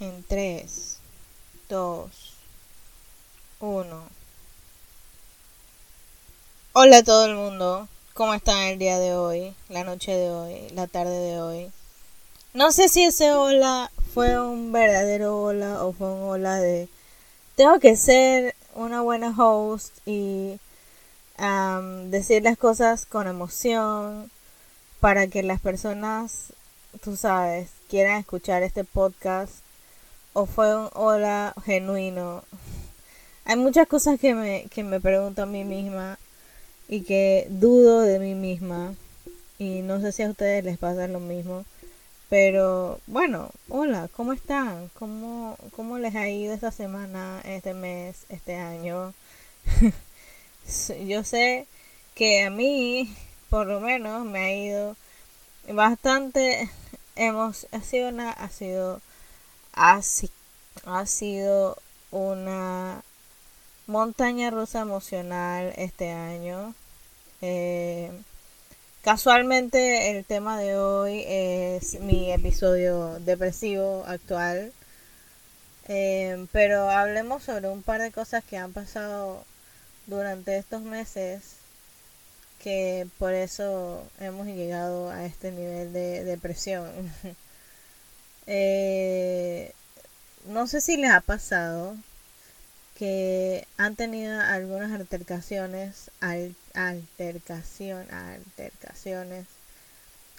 En 3, 2, 1. Hola a todo el mundo. ¿Cómo están el día de hoy? La noche de hoy, la tarde de hoy. No sé si ese hola fue un verdadero hola o fue un hola de tengo que ser una buena host y decir las cosas con emoción para que las personas, tú sabes, quieran escuchar este podcast o fue un hola genuino. Hay muchas cosas que me, que me pregunto a mí misma y que dudo de mí misma y no sé si a ustedes les pasa lo mismo. Pero bueno, hola, ¿cómo están? ¿Cómo, ¿Cómo les ha ido esta semana, este mes, este año? Yo sé que a mí, por lo menos, me ha ido bastante. Hemos, ha sido ha ha sido una montaña rusa emocional este año. Eh, Casualmente el tema de hoy es mi episodio depresivo actual. Eh, pero hablemos sobre un par de cosas que han pasado durante estos meses que por eso hemos llegado a este nivel de depresión. Eh, no sé si les ha pasado que han tenido algunas altercaciones, altercación, altercaciones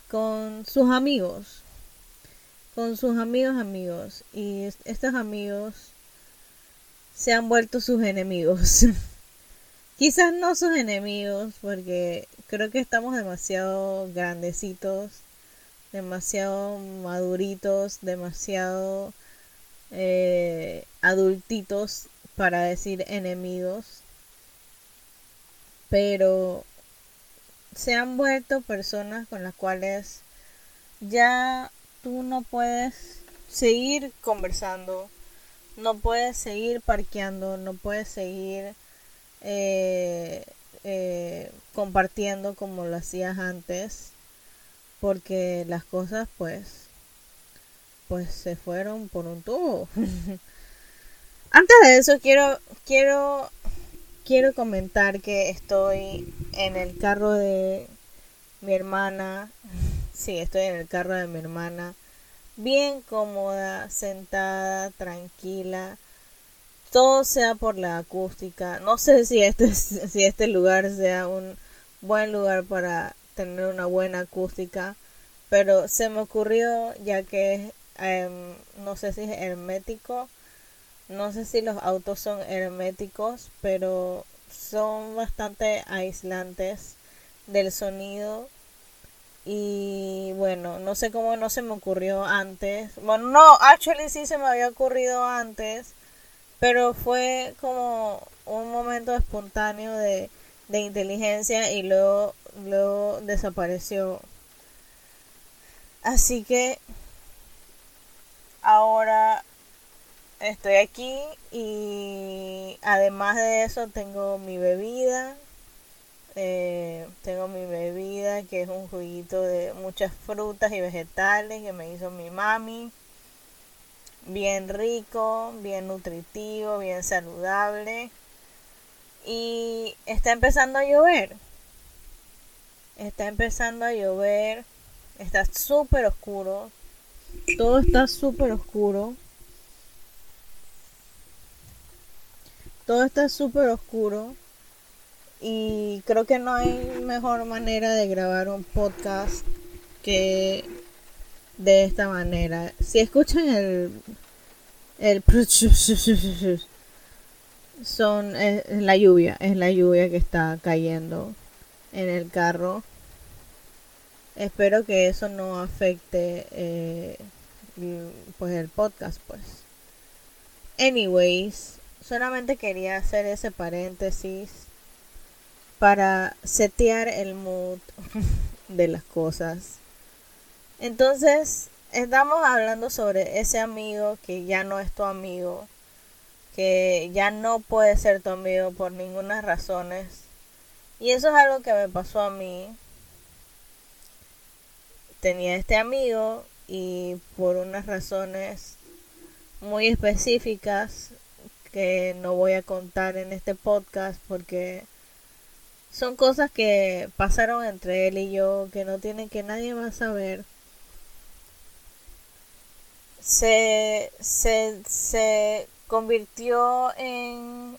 con sus amigos, con sus amigos amigos y estos amigos se han vuelto sus enemigos. Quizás no sus enemigos porque creo que estamos demasiado grandecitos, demasiado maduritos, demasiado eh, adultitos para decir enemigos, pero se han vuelto personas con las cuales ya tú no puedes seguir conversando, no puedes seguir parqueando, no puedes seguir eh, eh, compartiendo como lo hacías antes, porque las cosas pues pues se fueron por un tubo. Antes de eso quiero quiero quiero comentar que estoy en el carro de mi hermana. Sí, estoy en el carro de mi hermana. Bien cómoda, sentada, tranquila. Todo sea por la acústica. No sé si este, si este lugar sea un buen lugar para tener una buena acústica. Pero se me ocurrió, ya que em, no sé si es hermético no sé si los autos son herméticos, pero son bastante aislantes del sonido. Y bueno, no sé cómo no se me ocurrió antes. Bueno, no, actually sí se me había ocurrido antes, pero fue como un momento espontáneo de, de inteligencia y luego, luego desapareció. Así que ahora estoy aquí y además de eso tengo mi bebida. Eh, tengo mi bebida que es un juguito de muchas frutas y vegetales que me hizo mi mami. Bien rico, bien nutritivo, bien saludable. Y está empezando a llover. Está empezando a llover. Está súper oscuro. Todo está súper oscuro. todo está súper oscuro y creo que no hay mejor manera de grabar un podcast que de esta manera. Si escuchan el el son es, la lluvia, es la lluvia que está cayendo en el carro. Espero que eso no afecte eh, pues el podcast pues. Anyways, solamente quería hacer ese paréntesis para setear el mood de las cosas. Entonces, estamos hablando sobre ese amigo que ya no es tu amigo, que ya no puede ser tu amigo por ninguna razones. Y eso es algo que me pasó a mí. Tenía este amigo y por unas razones muy específicas que no voy a contar en este podcast porque son cosas que pasaron entre él y yo que no tienen que nadie va a saber. Se, se, se convirtió en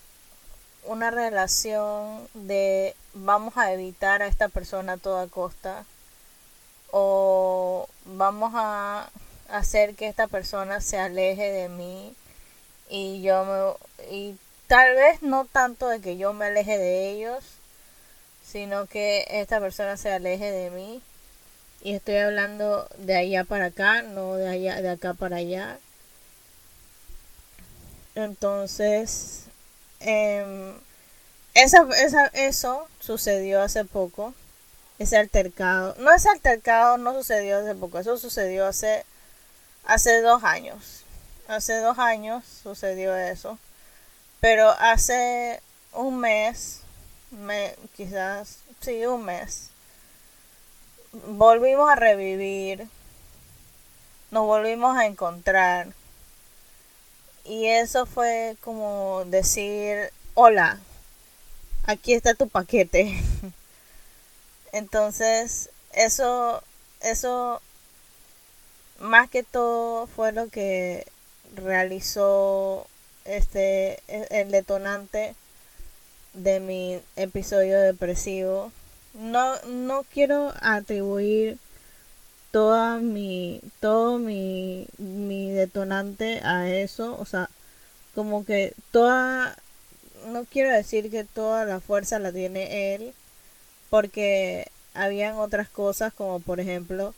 una relación de vamos a evitar a esta persona a toda costa o vamos a hacer que esta persona se aleje de mí y yo me y tal vez no tanto de que yo me aleje de ellos sino que esta persona se aleje de mí. Y estoy hablando de allá para acá no de allá de acá para allá. Entonces eh, esa, esa, eso sucedió hace poco ese altercado no ese altercado no sucedió hace poco eso sucedió hace hace dos años hace dos años sucedió eso. Pero hace un mes, me, quizás, sí, un mes, volvimos a revivir, nos volvimos a encontrar. Y eso fue como decir, hola, aquí está tu paquete. Entonces, eso, eso, más que todo fue lo que realizó este el detonante de mi episodio depresivo. No, no quiero atribuir toda mi todo mi, mi detonante a eso, o sea, como que toda no quiero decir que toda la fuerza la tiene él, porque habían otras cosas como por ejemplo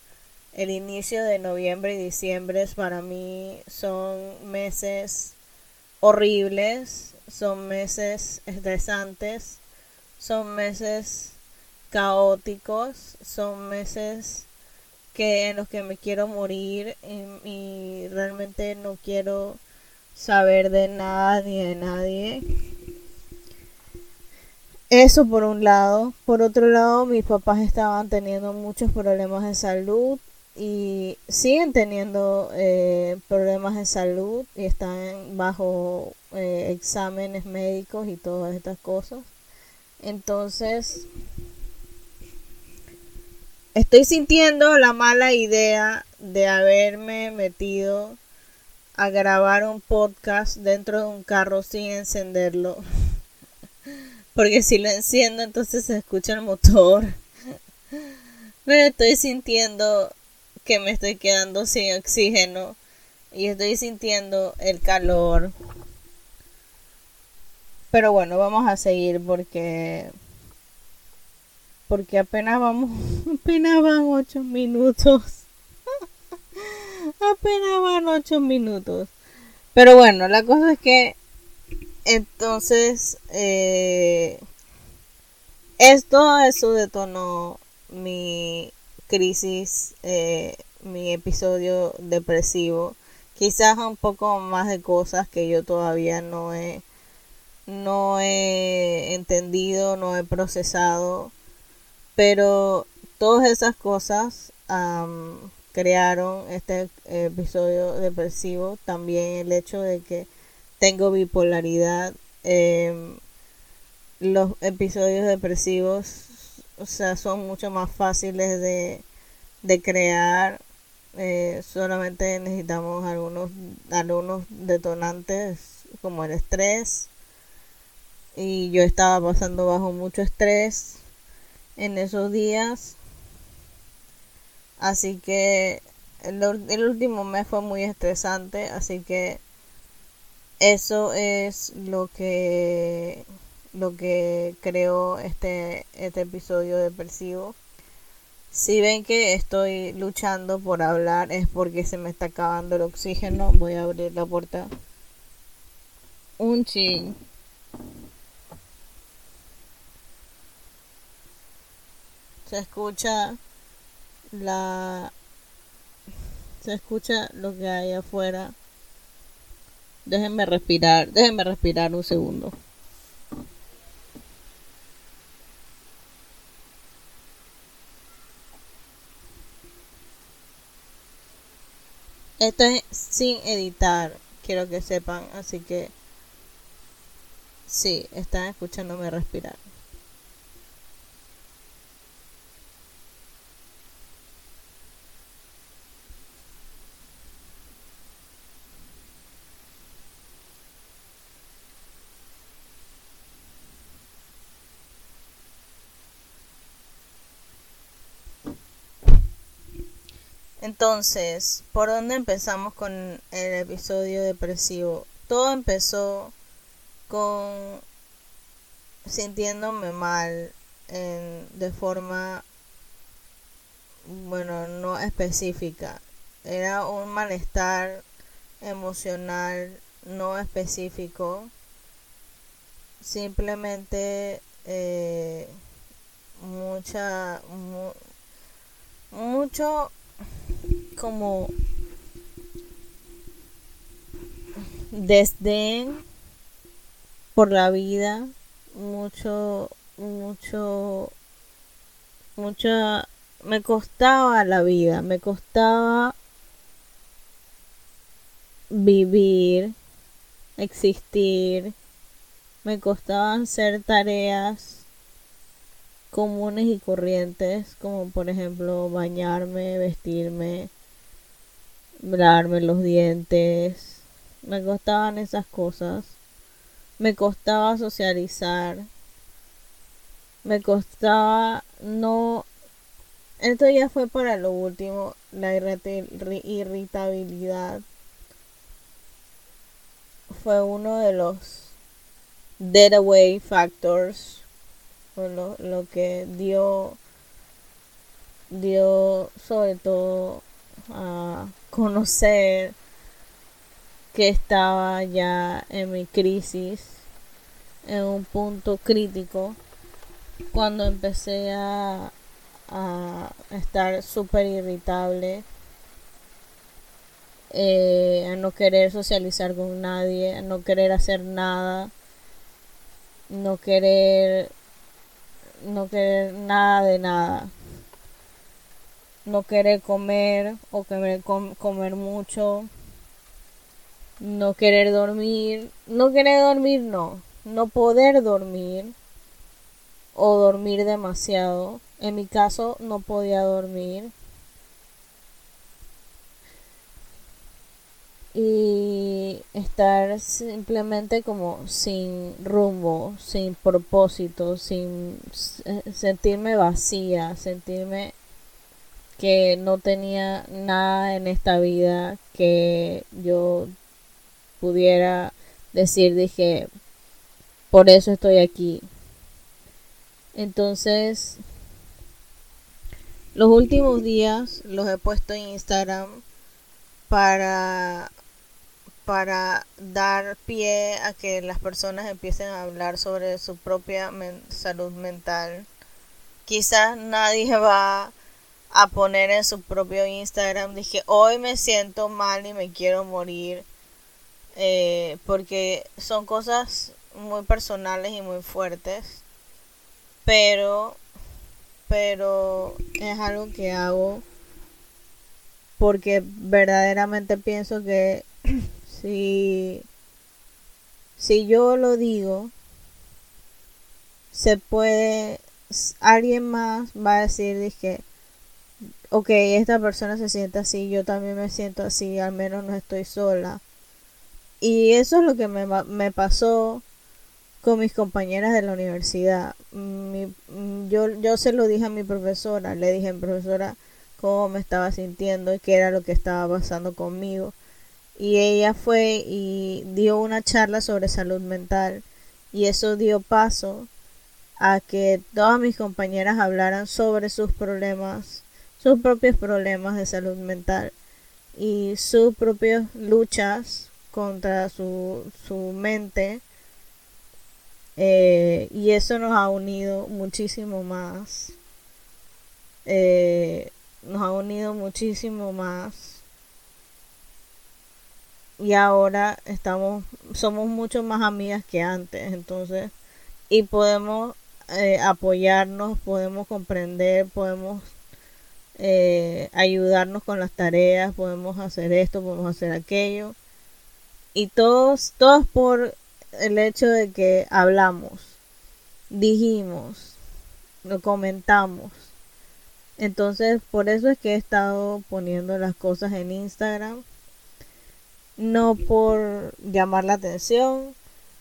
el inicio de noviembre y diciembre para mí son meses horribles, son meses estresantes, son meses caóticos, son meses que en los que me quiero morir y, y realmente no quiero saber de nada ni de nadie. Eso por un lado. Por otro lado, mis papás estaban teniendo muchos problemas de salud y siguen teniendo eh, problemas de salud y están bajo eh, exámenes médicos y todas estas cosas. Entonces, estoy sintiendo la mala idea de haberme metido a grabar un podcast dentro de un carro sin encenderlo. Porque si lo enciendo entonces se escucha el motor. Pero estoy sintiendo que me estoy quedando sin oxígeno y estoy sintiendo el calor. Pero bueno, vamos a seguir porque porque apenas vamos, apenas van ocho minutos. apenas van ocho minutos. Pero bueno, la cosa es que entonces eh, esto eso detonó mi crisis, eh, mi episodio depresivo. Quizás un poco más de cosas que yo todavía no he, no he entendido, no he procesado. Pero todas esas cosas crearon este episodio depresivo. También el hecho de que tengo bipolaridad. Em, los episodios depresivos o sea, son mucho más fáciles de, de crear. Eh, solamente necesitamos algunos, algunos detonantes como el estrés. Y yo estaba pasando bajo mucho estrés en esos días. Así que el, el último mes fue muy estresante. Así que eso es lo que lo que creó este, este episodio depresivo. Si ven que estoy luchando por hablar es porque se me está acabando el oxígeno. Voy a abrir la puerta. Un chin. Se escucha la... Se escucha lo que hay afuera. Déjenme respirar. Déjenme respirar un segundo. Esto es sin editar. quiero que sepan, así que sí, están escuchándome respirar. Entonces, ¿por dónde empezamos con el episodio depresivo? Todo empezó con sintiéndome mal de forma, bueno, no específica. Era un malestar emocional no específico. Simplemente eh, mucha, mucho como desdén por la vida, mucho, mucho, mucho, me costaba la vida, me costaba vivir, existir, me costaba hacer tareas comunes y corrientes, como por ejemplo bañarme, vestirme, lavarme los dientes. Me costaban esas cosas. Me costaba socializar. Me costaba no... Esto ya fue para lo último, la irritabilidad. Fue uno de los dead away factors lo, lo que dio dio sobre todo a conocer que estaba ya en mi crisis en un punto crítico cuando empecé a, a estar súper irritable eh, a no querer socializar con nadie a no querer hacer nada no querer no querer nada de nada. No querer comer o querer comer mucho. No querer dormir. No querer dormir, no. No poder dormir. O dormir demasiado. En mi caso no podía dormir. y estar simplemente como sin rumbo, sin propósito, sin sentirme vacía, sentirme que no tenía nada en esta vida que yo pudiera decir, dije, por eso estoy aquí. Entonces, los últimos días los he puesto en Instagram para para dar pie a que las personas empiecen a hablar sobre su propia salud mental. Quizás nadie va a poner en su propio Instagram, dije, hoy me siento mal y me quiero morir, eh, porque son cosas muy personales y muy fuertes, pero, pero es algo que hago porque verdaderamente pienso que si, si yo lo digo, se puede, alguien más va a decir, dije, ok, esta persona se siente así, yo también me siento así, al menos no estoy sola. Y eso es lo que me, me pasó con mis compañeras de la universidad. yo, yo se lo dije a mi profesora, le dije, profesora, cómo me estaba sintiendo y qué era lo que estaba pasando conmigo y ella fue y dio una charla sobre salud mental y eso dio paso a que todas mis compañeras hablaran sobre sus problemas, sus propios problemas de salud mental y sus propias luchas contra su, su mente eh, y eso nos ha unido muchísimo más eh, nos ha unido muchísimo más. Y ahora estamos somos mucho más amigas que antes entonces y podemos eh, apoyarnos podemos comprender podemos eh, ayudarnos con las tareas podemos hacer esto podemos hacer aquello Y todos, todos por el hecho de que hablamos, dijimos, lo comentamos. Entonces, por eso es que he estado poniendo las cosas en Instagram. No por llamar la atención,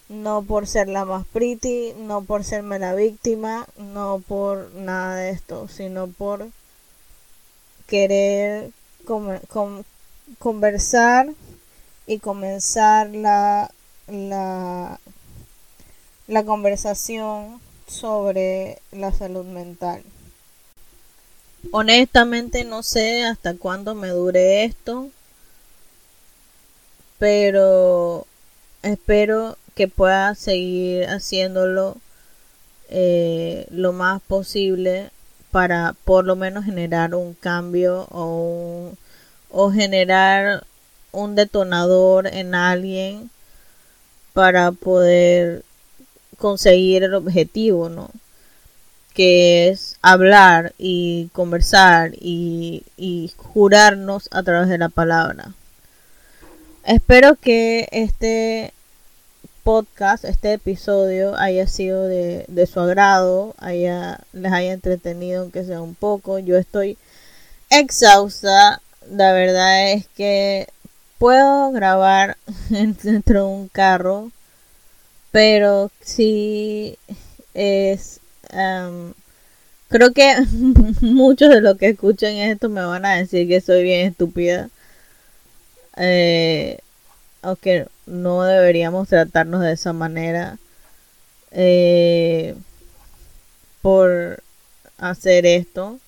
no por ser la más pretty, no por serme la víctima, no por nada de esto, sino por querer conversar y comenzar la, la, conversación sobre la salud mental. Honestamente no sé hasta cuándo me dure esto, pero espero que pueda seguir haciéndolo eh, lo más posible para por lo menos generar un cambio o, o generar un detonador en alguien para poder conseguir el objetivo, ¿no? Que es hablar y conversar y, y jurarnos a través de la palabra. Espero que este podcast, este episodio haya sido de, su agrado, haya, les haya entretenido aunque sea un poco. Yo estoy exhausta, la verdad es que puedo grabar dentro de un carro, pero sí es... creo que muchos de los que escuchan esto me van a decir que soy bien estúpida. Eh, aunque no deberíamos tratarnos de esa manera eh, por hacer esto.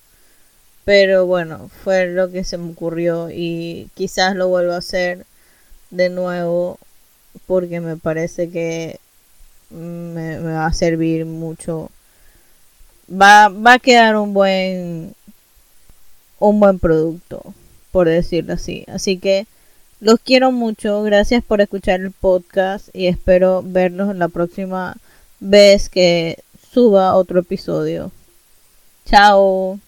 Pero bueno, fue lo que se me ocurrió y quizás lo vuelva a hacer de nuevo porque me parece que me, me, va a servir mucho. Va, va a quedar un buen un buen producto, por decirlo así. Así que los quiero mucho, gracias por escuchar el podcast y espero verlos la próxima vez que suba otro episodio. Chao.